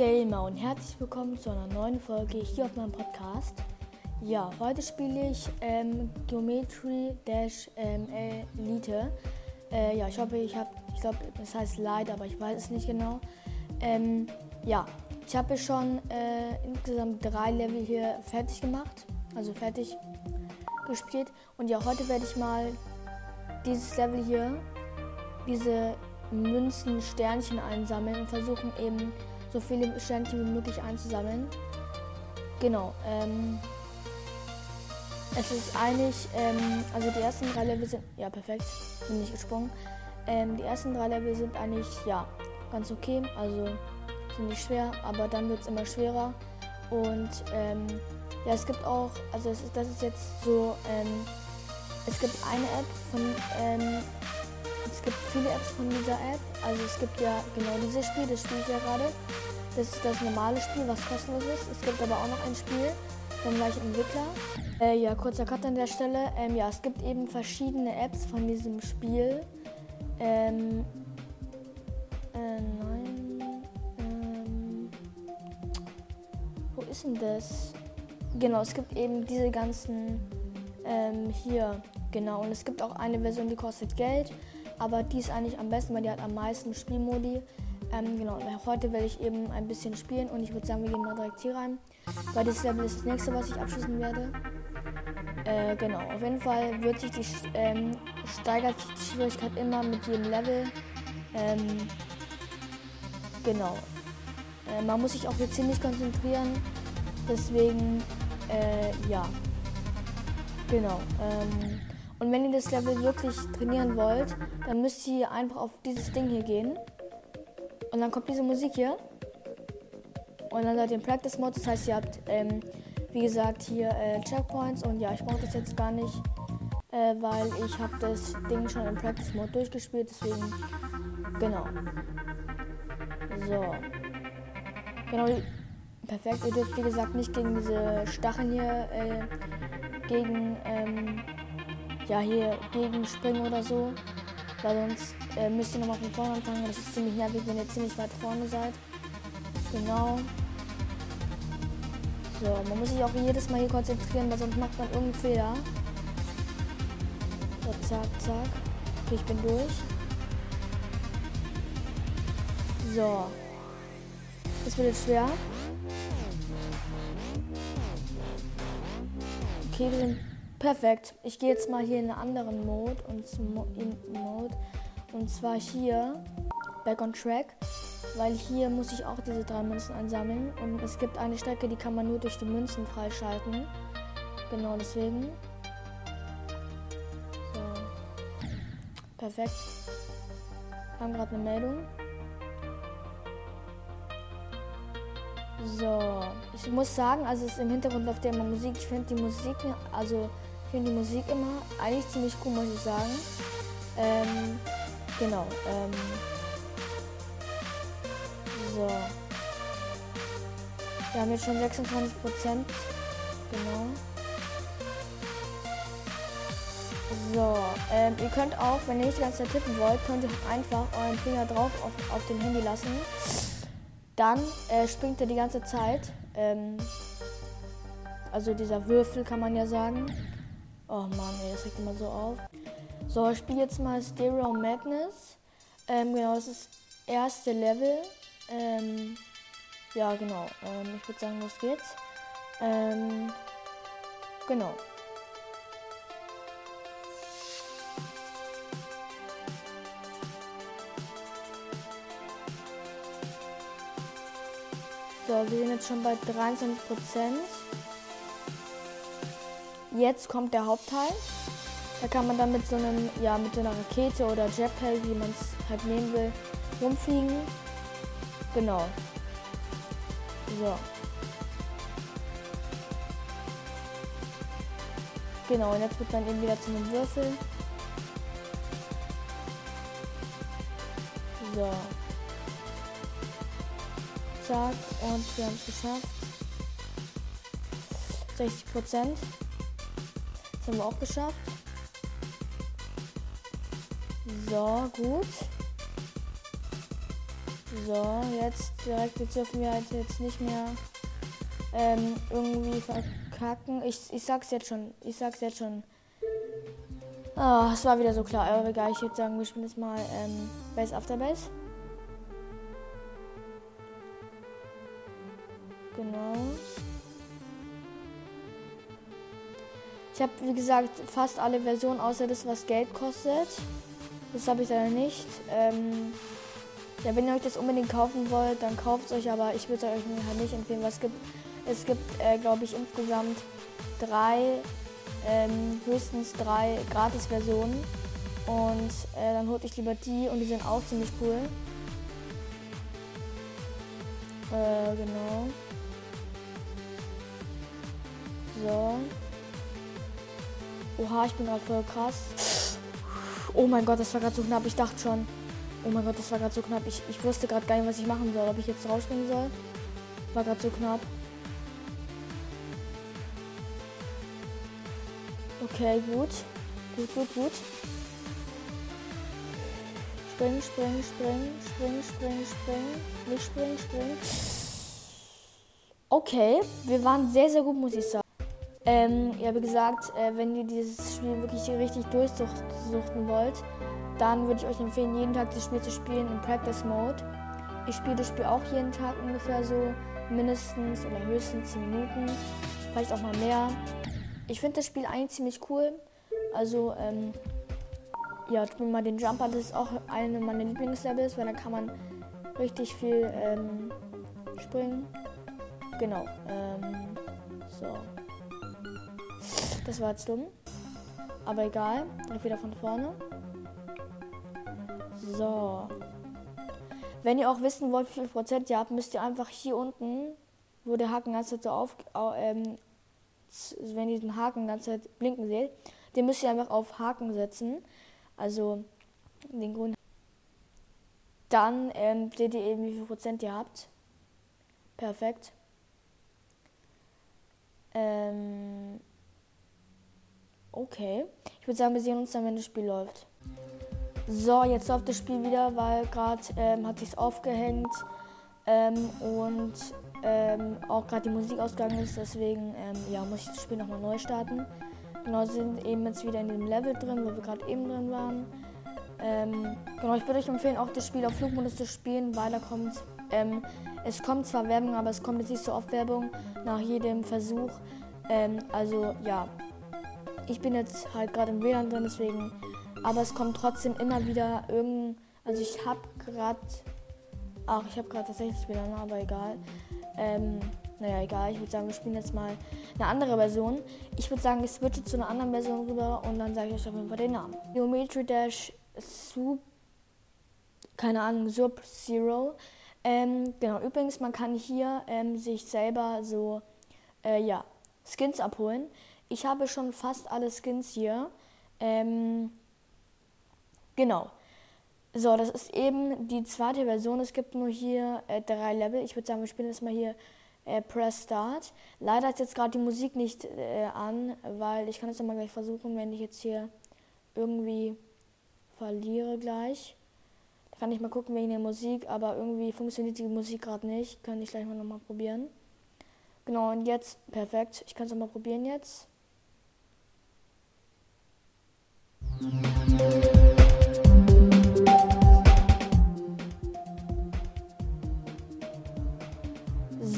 Gamer und herzlich willkommen zu einer neuen Folge hier auf meinem Podcast. Ja, heute spiele ich ähm, Geometry Dash ähm, Elite. Äh, ja, ich hoffe, ich habe, ich glaube, das heißt Light, aber ich weiß es nicht genau. Ähm, ja, ich habe schon äh, insgesamt drei Level hier fertig gemacht, also fertig gespielt. Und ja, heute werde ich mal dieses Level hier, diese Münzen, Sternchen einsammeln und versuchen eben so viele Sternchen wie möglich einzusammeln. Genau. Ähm, es ist eigentlich, ähm, also die ersten drei Level sind, ja perfekt, bin nicht gesprungen. Ähm, die ersten drei Level sind eigentlich, ja, ganz okay, also sind nicht schwer, aber dann wird es immer schwerer. Und ähm, ja, es gibt auch, also ist, das ist jetzt so, ähm, es gibt eine App von ähm, es gibt viele Apps von dieser App. Also es gibt ja genau dieses Spiel, das spiele ich ja gerade. Das ist das normale Spiel, was kostenlos ist. Es gibt aber auch noch ein Spiel vom gleichen Entwickler. Äh, ja, kurzer Cut an der Stelle. Ähm, ja, es gibt eben verschiedene Apps von diesem Spiel. Ähm, äh, nein. Ähm, wo ist denn das? Genau, es gibt eben diese ganzen ähm, hier. Genau, und es gibt auch eine Version, die kostet Geld. Aber die ist eigentlich am besten, weil die hat am meisten Spielmodi. Ähm, genau, heute werde ich eben ein bisschen spielen und ich würde sagen, wir gehen mal direkt hier rein. Weil dieses Level ist das nächste, was ich abschließen werde. Äh, genau, auf jeden Fall wird sich die, ähm, steigert sich die Schwierigkeit immer mit jedem Level. Ähm, genau. Äh, man muss sich auch hier ziemlich konzentrieren. Deswegen, äh, ja. Genau. Ähm, und wenn ihr das Level wirklich trainieren wollt, dann müsst ihr einfach auf dieses Ding hier gehen. Und dann kommt diese Musik hier. Und dann seid ihr im Practice Mode. Das heißt, ihr habt, ähm, wie gesagt, hier äh, Checkpoints. Und ja, ich brauche das jetzt gar nicht, äh, weil ich habe das Ding schon im Practice Mode durchgespielt. Deswegen, genau. So. Genau, perfekt. Ihr dürft, wie gesagt, nicht gegen diese Stacheln hier, äh, gegen, ähm, ja, hier gegen springen oder so. Weil sonst äh, müsst ihr nochmal von vorne anfangen. Das ist ziemlich nervig, wenn ihr ziemlich weit vorne seid. Genau. So, man muss sich auch jedes Mal hier konzentrieren, weil sonst macht man irgendeinen Fehler. So, zack, zack. Okay, ich bin durch. So. Das wird jetzt schwer. Okay, wir sind Perfekt. Ich gehe jetzt mal hier in einen anderen Mode und, in Mode, und zwar hier Back on Track, weil hier muss ich auch diese drei Münzen einsammeln und es gibt eine Strecke, die kann man nur durch die Münzen freischalten. Genau deswegen. So. Perfekt. Wir haben gerade eine Meldung. So, ich muss sagen, also es im Hintergrund läuft ja immer Musik. Ich finde die Musik, also ich finde die Musik immer eigentlich ziemlich cool, muss ich sagen. Ähm, genau. Ähm, so. Wir haben jetzt schon 26 Prozent. Genau. So, ähm, ihr könnt auch, wenn ihr nicht die ganze Zeit tippen wollt, könnt ihr einfach euren Finger drauf auf, auf dem Handy lassen. Dann äh, springt er die ganze Zeit. Ähm, also dieser Würfel kann man ja sagen. Oh Mann, ey, das regt immer so auf. So, ich spiele jetzt mal Stereo Madness. Ähm, genau, das ist das erste Level. Ähm, ja, genau. Ähm, ich würde sagen, los geht's. Ähm, genau. So, wir sind jetzt schon bei 23 Prozent. Jetzt kommt der Hauptteil. Da kann man dann mit so einem, ja, mit so einer Rakete oder Jetpack, wie man es halt nehmen will, rumfliegen. Genau. So. Genau, und jetzt wird man eben wieder zu einem Würfel. So. Zack, und wir haben es geschafft. 60 Prozent haben wir auch geschafft. So, gut. So, jetzt direkt, jetzt dürfen wir halt jetzt nicht mehr ähm, irgendwie verkacken. Ich, ich sag's jetzt schon. Ich sag's jetzt schon. Ah, es war wieder so klar. Aber egal, ich würde sagen, wir spielen jetzt mal ähm, Base After Base. Genau. Ich habe, wie gesagt, fast alle Versionen, außer das, was Geld kostet. Das habe ich leider nicht. Ähm, ja, wenn ihr euch das unbedingt kaufen wollt, dann kauft es euch, aber ich würde euch halt nicht empfehlen, was es gibt. Es gibt, äh, glaube ich, insgesamt drei, ähm, höchstens drei Gratis-Versionen. Und äh, dann holt ich lieber die und die sind auch ziemlich cool. Äh, genau. So. Oha, ich bin gerade voll krass. Oh mein Gott, das war gerade so knapp. Ich dachte schon. Oh mein Gott, das war gerade so knapp. Ich, ich wusste gerade gar nicht, was ich machen soll. Ob ich jetzt rausspringen soll. War gerade so knapp. Okay, gut. Gut, gut, gut. Springen, springen, springen, springen, springen, springen. Nicht springen, springen. Okay, wir waren sehr, sehr gut, muss ich sagen. Ähm, ja, wie gesagt, äh, wenn ihr dieses Spiel wirklich richtig durchsuchten wollt, dann würde ich euch empfehlen, jeden Tag das Spiel zu spielen im Practice Mode. Ich spiele das Spiel auch jeden Tag ungefähr so mindestens oder höchstens 10 Minuten, vielleicht auch mal mehr. Ich finde das Spiel eigentlich ziemlich cool. Also, ähm, ja, mir mal den Jumper, das ist auch eine meiner Lieblingslevels, weil da kann man richtig viel ähm, springen. Genau. Ähm, so. Das war jetzt dumm. Aber egal. Direkt wieder von vorne. So. Wenn ihr auch wissen wollt, wie viel Prozent ihr habt, müsst ihr einfach hier unten, wo der Haken ganz so auf, ähm, wenn ihr den Haken ganz Zeit blinken seht, den müsst ihr einfach auf Haken setzen. Also den grünen. Dann ähm, seht ihr eben, wie viel Prozent ihr habt. Perfekt. Ähm, Okay. Ich würde sagen, wir sehen uns dann, wenn das Spiel läuft. So, jetzt läuft das Spiel wieder, weil gerade ähm, hat sich's aufgehängt ähm, und ähm, auch gerade die Musik ausgegangen ist. Deswegen ähm, ja, muss ich das Spiel nochmal neu starten. Genau, sind eben jetzt wieder in dem Level drin, wo wir gerade eben drin waren. Ähm, genau, ich würde euch empfehlen, auch das Spiel auf Flugmodus zu spielen, weil da kommt, ähm, es kommt zwar Werbung, aber es kommt jetzt nicht so oft Werbung nach jedem Versuch. also ja, ich bin jetzt halt gerade im WLAN drin, deswegen. Aber es kommt trotzdem immer wieder irgendein. Also ich habe gerade. Ach, ich habe gerade tatsächlich WLAN, aber egal. Ähm, naja, egal. Ich würde sagen, wir spielen jetzt mal eine andere Version. Ich würde sagen, ich switche zu einer anderen Version rüber und dann sage ich euch auf jeden Fall den Namen. Geometry Dash Sub. Keine Ahnung, Sub Zero. Ähm, genau, übrigens, man kann hier ähm, sich selber so, äh, ja, Skins abholen. Ich habe schon fast alle Skins hier. Ähm, genau. So, das ist eben die zweite Version. Es gibt nur hier äh, drei Level. Ich würde sagen, wir spielen jetzt mal hier äh, Press Start. Leider ist jetzt gerade die Musik nicht äh, an, weil ich kann es mal gleich versuchen, wenn ich jetzt hier irgendwie verliere gleich. Da kann ich mal gucken wegen der Musik, aber irgendwie funktioniert die Musik gerade nicht. Kann ich gleich mal nochmal probieren. Genau, und jetzt, perfekt. Ich kann es nochmal probieren jetzt.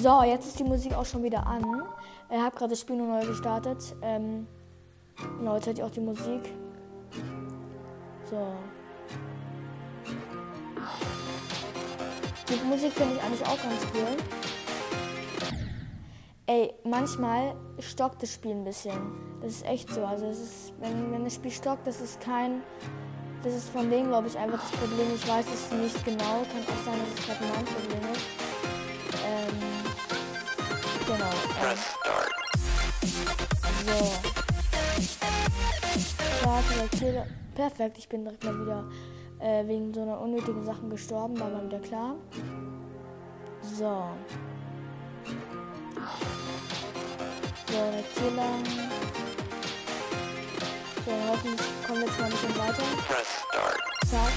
So, jetzt ist die Musik auch schon wieder an. Ich habe gerade das Spiel nur neu gestartet. Ähm, genau, jetzt hört ihr auch die Musik. So. Die Musik finde ich eigentlich auch ganz cool. Ey, manchmal stockt das Spiel ein bisschen. Das ist echt so. Also ist, wenn, wenn das Spiel stockt, das ist kein. Das ist von denen, glaube ich, einfach das Problem. Ich weiß es nicht genau. Kann auch sein, dass es gerade mein Problem ist. So. Start, Perfekt, ich bin direkt mal wieder äh, wegen so einer unnötigen Sachen gestorben, war mal wieder klar. So. So, jetzt hier lang. So, hoffentlich kommen wir jetzt mal ein bisschen weiter. Press start. Zack.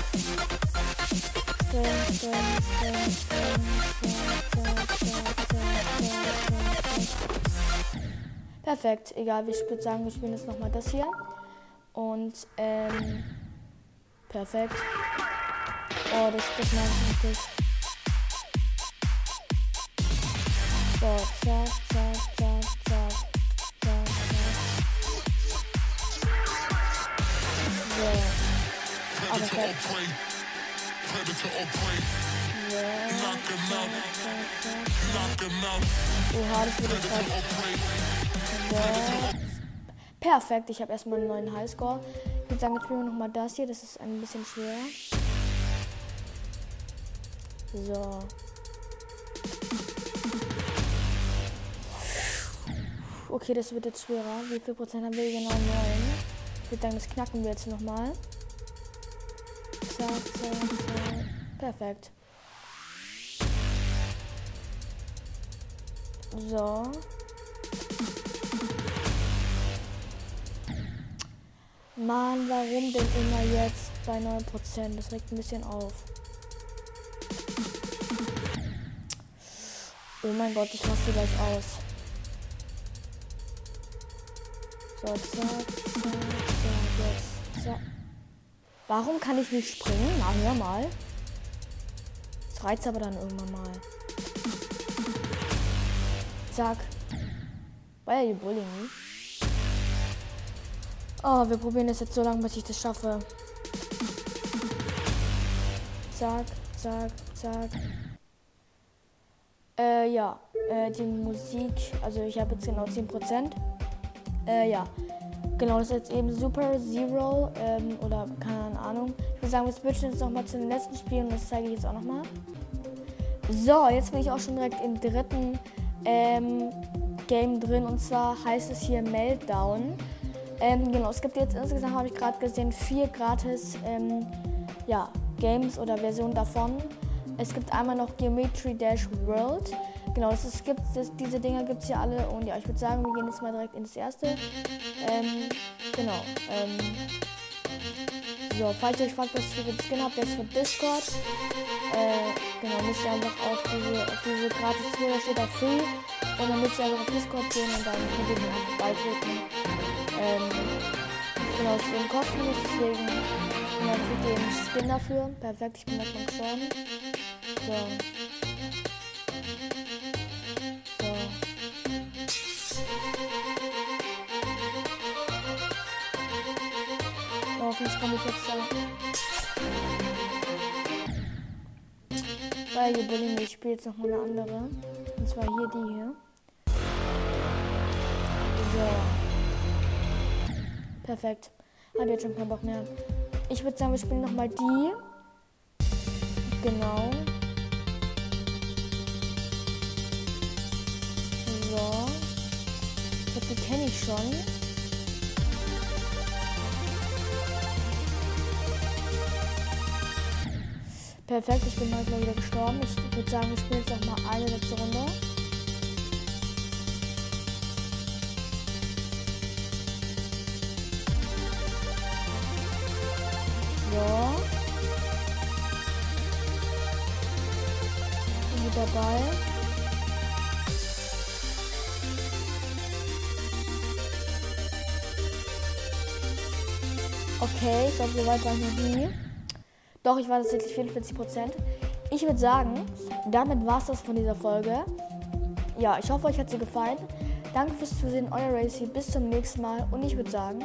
spring, spring, spring, spring, Perfekt, egal, ich würde sagen, wir spielen jetzt nochmal das hier. Und, ähm, perfekt. Oh, das, das mag ich nicht. So, zack, zack, zack, zack, zack, zack. So. Aber perfekt. Oha, das wird jetzt. Perfekt, ich habe erstmal einen neuen Highscore. Ich würde sagen, jetzt spielen wir nochmal das hier. Das ist ein bisschen schwer. So. Okay, das wird jetzt schwerer. Wie viel Prozent haben wir genau? 9. Ich würde sagen, das knacken wir jetzt nochmal. Zack, zack, zack. Perfekt. So. Mann, warum denn immer jetzt bei 9%? Das regt ein bisschen auf. Oh mein Gott, ich raste gleich aus. So, zack, zack, zack, jetzt, zack. Warum kann ich nicht springen? Na, hör mal. Das reizt aber dann irgendwann mal. Zack. Why are you bullying me? Oh, wir probieren das jetzt so lange, bis ich das schaffe. Zack, zack, zack. Äh, ja. Äh, die Musik, also ich habe jetzt genau 10%. Äh, ja. Genau, das ist jetzt eben Super Zero ähm, oder keine Ahnung. Ich würde sagen, wir switchen jetzt nochmal zu den letzten Spielen und das zeige ich jetzt auch nochmal. So, jetzt bin ich auch schon direkt im dritten ähm, Game drin und zwar heißt es hier Meltdown. Ähm, genau, es gibt jetzt insgesamt, habe ich gerade gesehen, vier gratis ähm, ja, Games oder Versionen davon. Es gibt einmal noch Geometry Dash World. Genau, das ist, gibt, das, diese Dinger gibt es hier alle. Und ja, ich würde sagen, wir gehen jetzt mal direkt ins erste. Ähm, genau. Ähm, so, falls ihr euch fragt, was ich für Skin habe, der ist für Discord. Äh, genau, müsst ihr einfach auf diese, auf diese gratis Tour, da steht da Free. Und dann müsst ihr einfach auf Discord gehen und dann könnt ihr beitreten. Ähm, genau, es ist kostenlos, deswegen und dann kriegt den Skin dafür. Perfekt, ich bin davon gestorben. So. hoffentlich komme ich jetzt da. Weil hier Berlin, ich spiele jetzt noch mal eine andere. Und zwar hier die hier. So. Perfekt. Hab jetzt schon keinen Bock mehr. Ich würde sagen, wir spielen noch mal die. Genau. So. Ich glaube, die kenne ich schon. Perfekt, ich bin mal wieder gestorben. Ich würde sagen, wir spielen jetzt noch mal eine letzte Runde. Okay, ich glaube, so weit war ich noch nie. Doch, ich war tatsächlich 44 Prozent. Ich würde sagen, damit war es das von dieser Folge. Ja, ich hoffe, euch hat sie gefallen. Danke fürs Zusehen, euer Racy. Bis zum nächsten Mal. Und ich würde sagen,